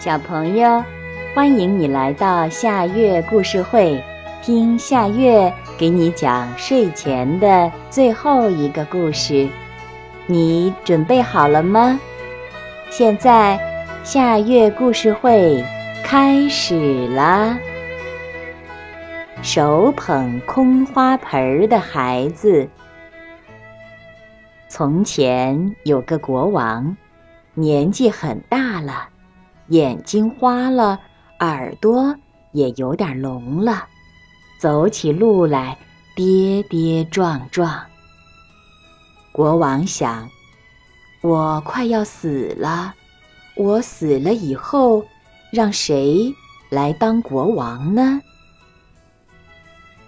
小朋友，欢迎你来到夏月故事会，听夏月给你讲睡前的最后一个故事。你准备好了吗？现在夏月故事会开始啦！手捧空花盆的孩子。从前有个国王，年纪很大了。眼睛花了，耳朵也有点聋了，走起路来跌跌撞撞。国王想：我快要死了，我死了以后，让谁来当国王呢？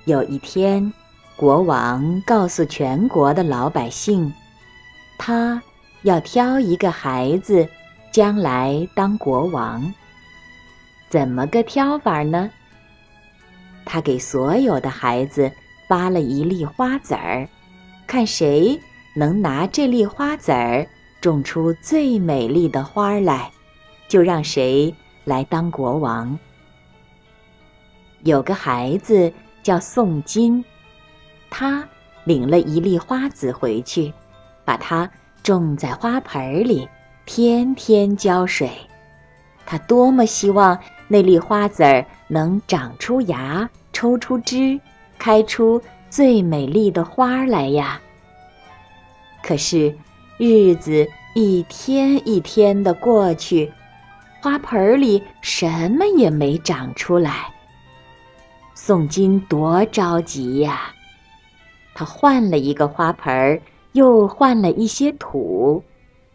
有一天，国王告诉全国的老百姓，他要挑一个孩子。将来当国王，怎么个挑法呢？他给所有的孩子发了一粒花籽儿，看谁能拿这粒花籽儿种出最美丽的花来，就让谁来当国王。有个孩子叫宋金，他领了一粒花籽回去，把它种在花盆里。天天浇水，他多么希望那粒花籽儿能长出芽、抽出枝、开出最美丽的花来呀！可是，日子一天一天的过去，花盆里什么也没长出来。宋金多着急呀！他换了一个花盆儿，又换了一些土。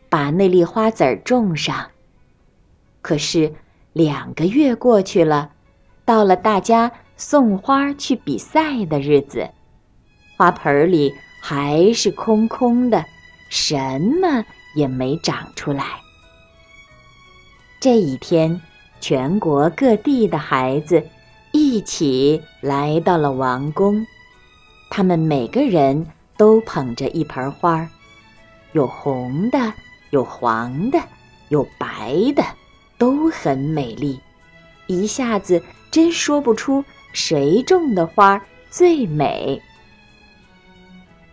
把那粒花籽儿种上。可是两个月过去了，到了大家送花去比赛的日子，花盆里还是空空的，什么也没长出来。这一天，全国各地的孩子一起来到了王宫，他们每个人都捧着一盆花，有红的。有黄的，有白的，都很美丽。一下子真说不出谁种的花最美。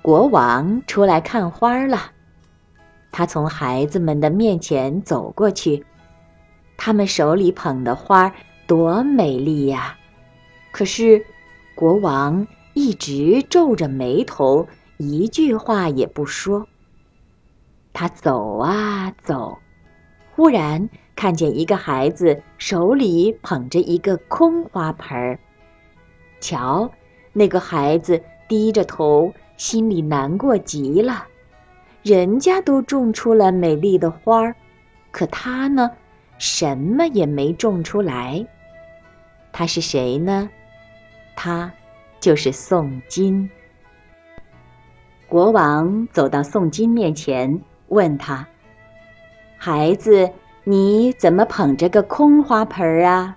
国王出来看花了，他从孩子们的面前走过去，他们手里捧的花多美丽呀！可是国王一直皱着眉头，一句话也不说。他走啊走，忽然看见一个孩子手里捧着一个空花盆儿。瞧，那个孩子低着头，心里难过极了。人家都种出了美丽的花儿，可他呢，什么也没种出来。他是谁呢？他就是宋金。国王走到宋金面前。问他：“孩子，你怎么捧着个空花盆儿啊？”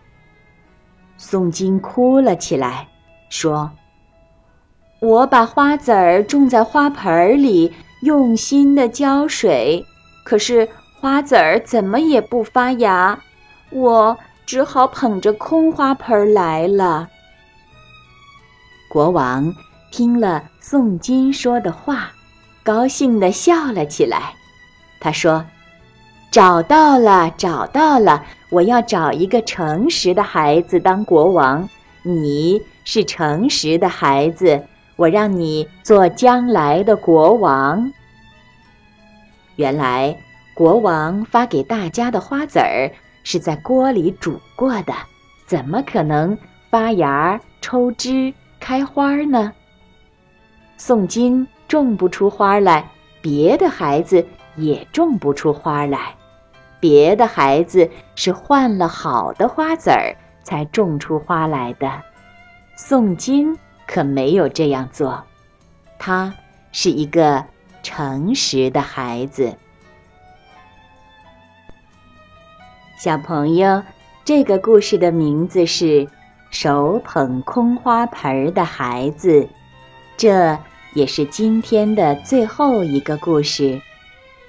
宋金哭了起来，说：“我把花籽儿种在花盆儿里，用心的浇水，可是花籽儿怎么也不发芽，我只好捧着空花盆儿来了。”国王听了宋金说的话。高兴地笑了起来，他说：“找到了，找到了！我要找一个诚实的孩子当国王。你是诚实的孩子，我让你做将来的国王。”原来，国王发给大家的花籽儿是在锅里煮过的，怎么可能发芽、抽枝、开花呢？宋金。种不出花来，别的孩子也种不出花来。别的孩子是换了好的花籽儿才种出花来的，宋金可没有这样做。他是一个诚实的孩子。小朋友，这个故事的名字是《手捧空花盆的孩子》，这。也是今天的最后一个故事，